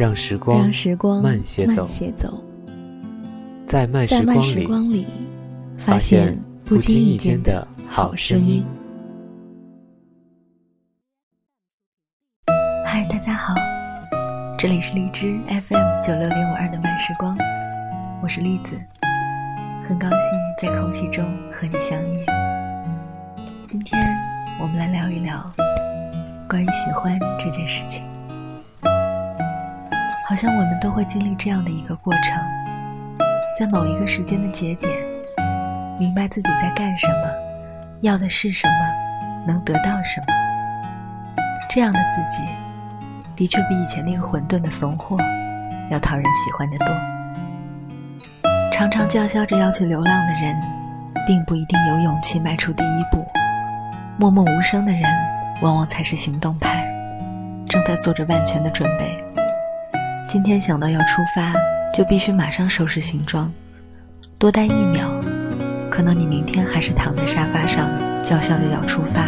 让时光，慢些走。在慢时光里，发现不经意间的好声音。嗨，大家好。这里是荔枝 FM 九六零五二的慢时光，我是栗子，很高兴在空气中和你相遇。今天我们来聊一聊关于喜欢这件事情。好像我们都会经历这样的一个过程，在某一个时间的节点，明白自己在干什么，要的是什么，能得到什么，这样的自己。的确比以前那个混沌的怂货要讨人喜欢的多。常常叫嚣着要去流浪的人，并不一定有勇气迈出第一步。默默无声的人，往往才是行动派，正在做着万全的准备。今天想到要出发，就必须马上收拾行装。多待一秒，可能你明天还是躺在沙发上叫嚣着要出发，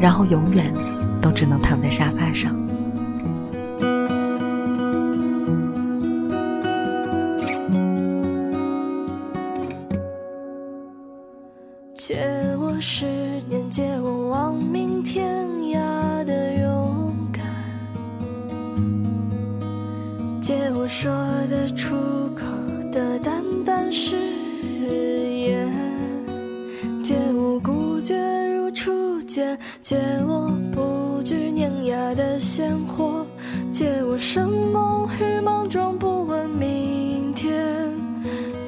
然后永远都只能躺在沙发上。借我十年，借我望明天说的出口的淡淡誓言，借我孤绝如初见，借我不惧碾压的鲜活，借我生猛与莽撞不问明天，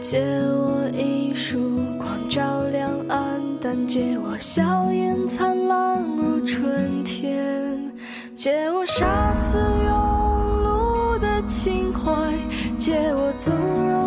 借我一束光照亮暗淡，借我笑颜灿烂如春天，借我杀死勇。情怀，借我纵容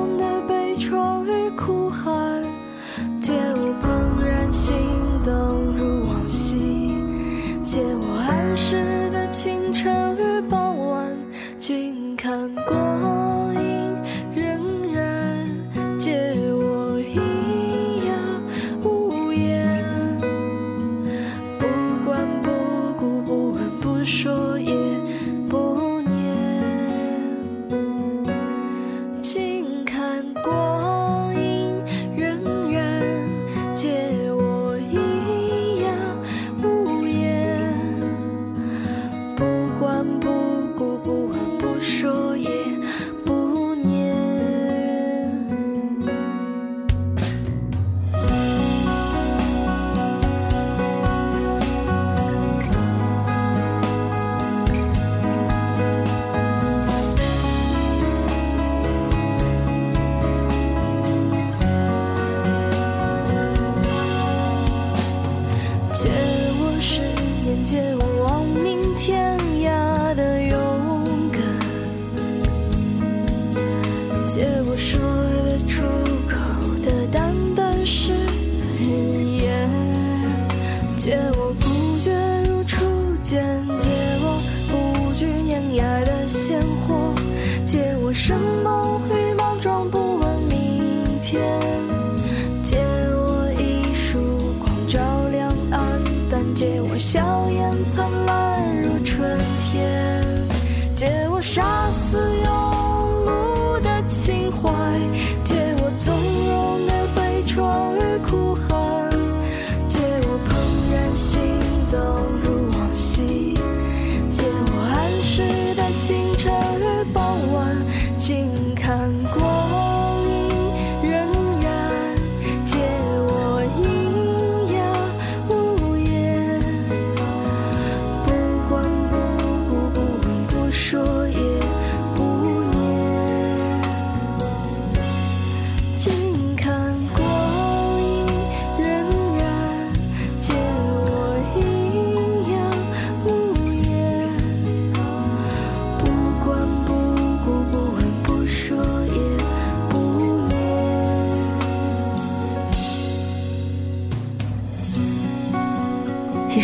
借我说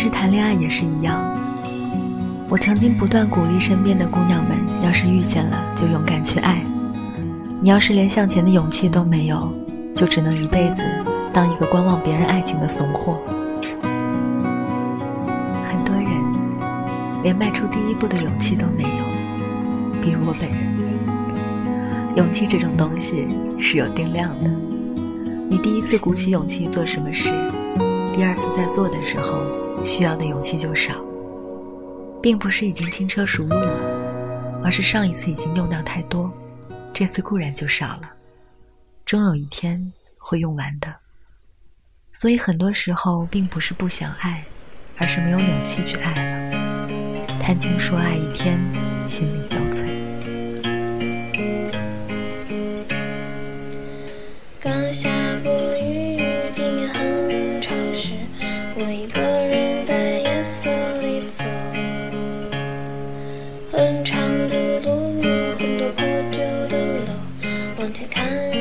其实谈恋爱也是一样。我曾经不断鼓励身边的姑娘们，要是遇见了，就勇敢去爱。你要是连向前的勇气都没有，就只能一辈子当一个观望别人爱情的怂货。很多人连迈出第一步的勇气都没有，比如我本人。勇气这种东西是有定量的，你第一次鼓起勇气做什么事，第二次在做的时候需要的勇气就少，并不是已经轻车熟路了，而是上一次已经用掉太多，这次固然就少了，终有一天会用完的。所以很多时候并不是不想爱，而是没有勇气去爱了。谈情说爱一天，心力交瘁。wonderful doodle law. Want to kind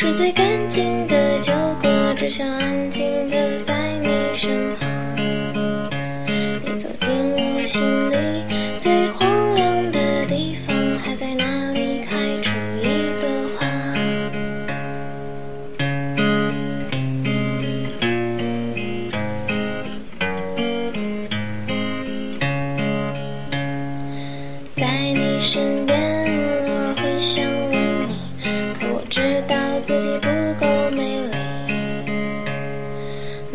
是最干净的酒馆，只想安静。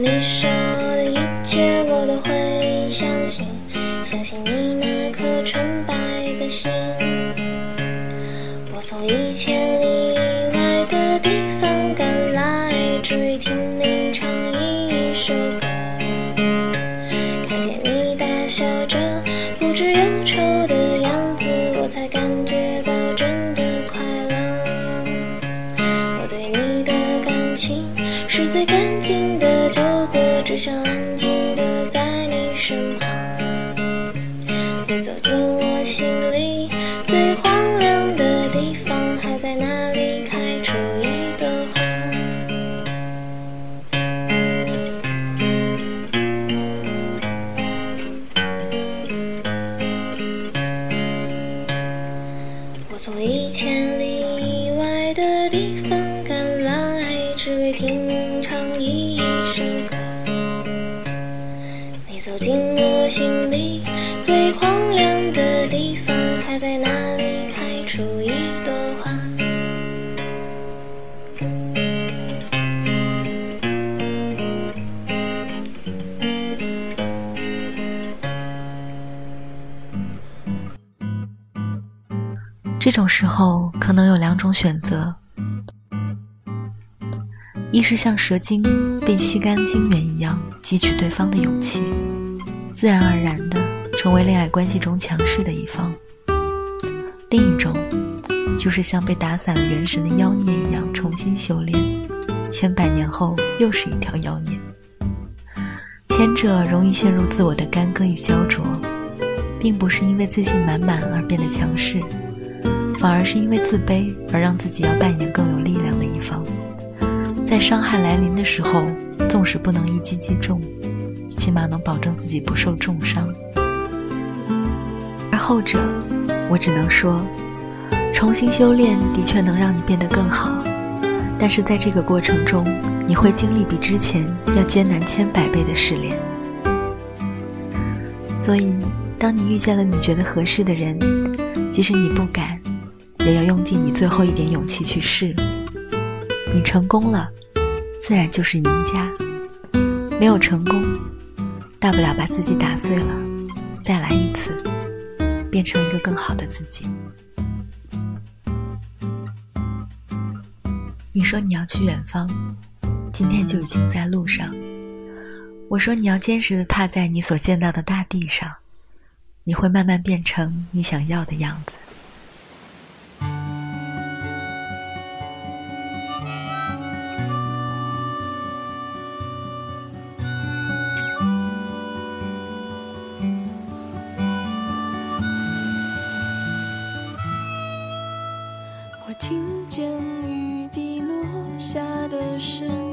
你说的一切我都会相信相信你那颗纯白的心。我从以前心里这种时候可能有两种选择：一是像蛇精被吸干精元一样汲取对方的勇气，自然而然的成为恋爱关系中强势的一方；另一种就是像被打散了元神的妖孽一样重新修炼，千百年后又是一条妖孽。前者容易陷入自我的干戈与焦灼，并不是因为自信满满而变得强势。反而是因为自卑而让自己要扮演更有力量的一方，在伤害来临的时候，纵使不能一击击中，起码能保证自己不受重伤。而后者，我只能说，重新修炼的确能让你变得更好，但是在这个过程中，你会经历比之前要艰难千百倍的试炼。所以，当你遇见了你觉得合适的人，即使你不敢。也要用尽你最后一点勇气去试。你成功了，自然就是赢家；没有成功，大不了把自己打碎了，再来一次。变成一个更好的自己。你说你要去远方，今天就已经在路上。我说你要坚实的踏在你所见到的大地上，你会慢慢变成你想要的样子。我听见雨滴落下的声音，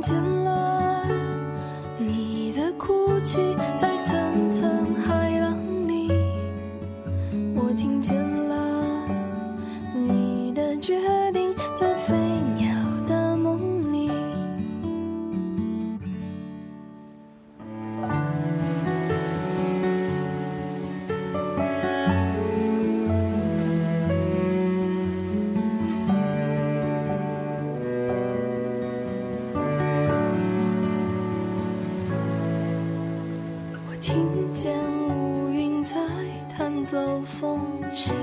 我听见乌云在弹奏风琴，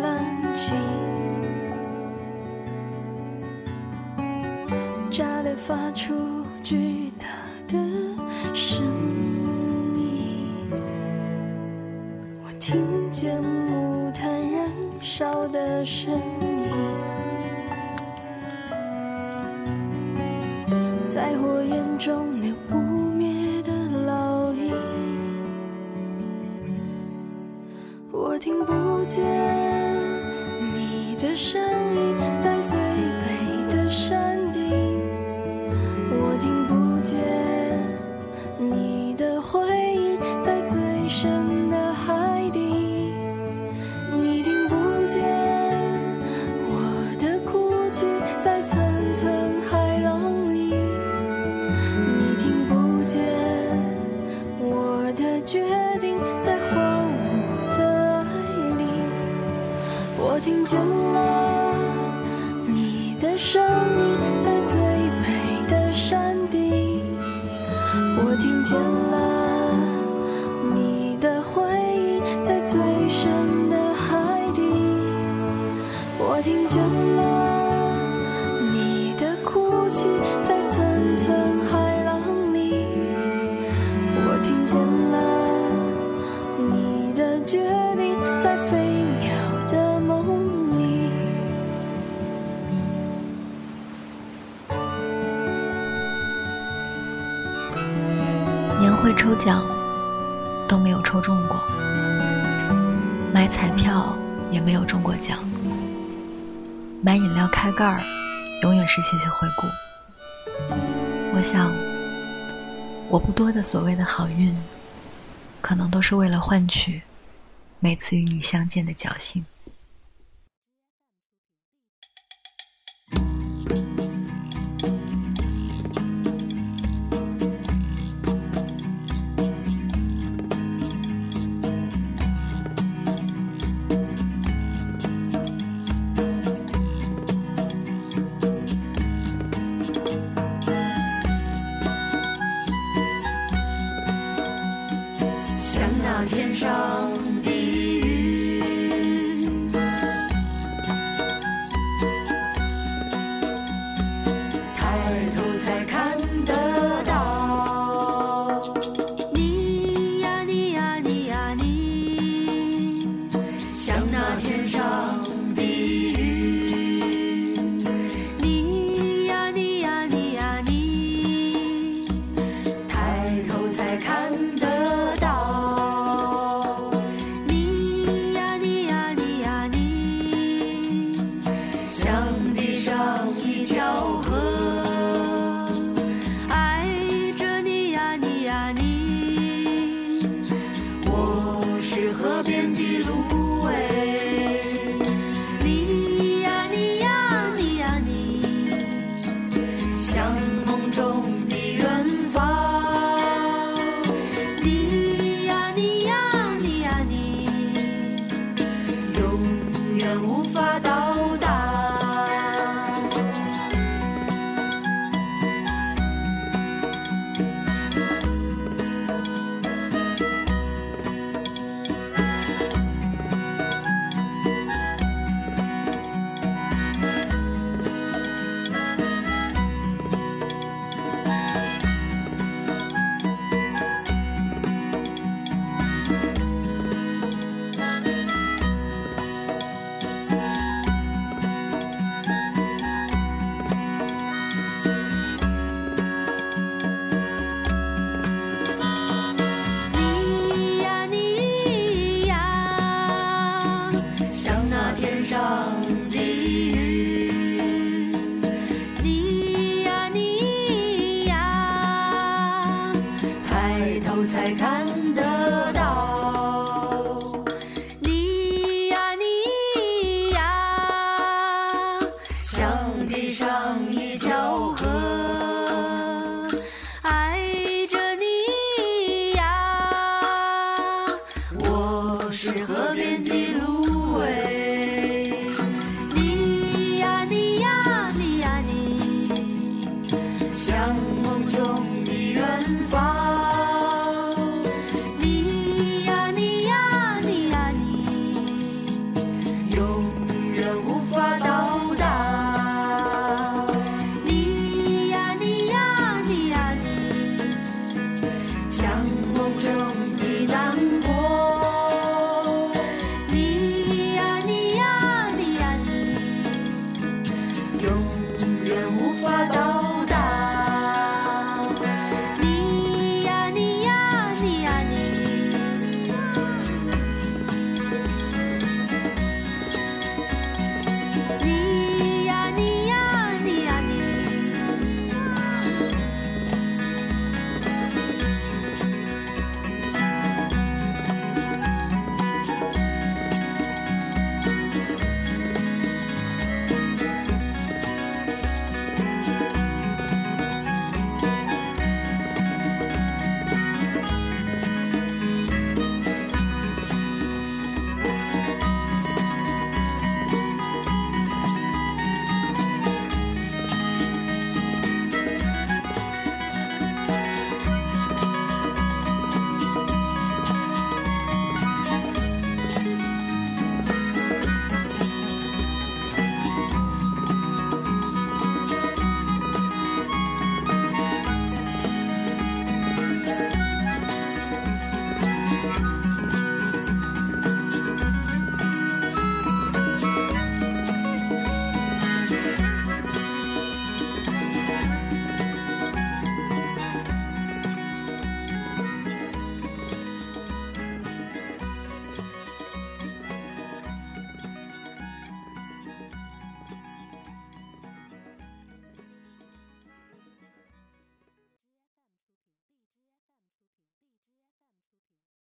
的蓝鲸，炸裂发出巨大的声音。我听见木炭燃烧的声音，在火焰中留不灭的烙印。我听不见生我听见了你的哭泣，在层层海浪里。我听见了你的决定，在飞鸟的梦里。年会抽奖都没有抽中过，买彩票也没有中，开盖儿永远是谢谢回顾。我想，我不多的所谓的好运，可能都是为了换取每次与你相见的侥幸。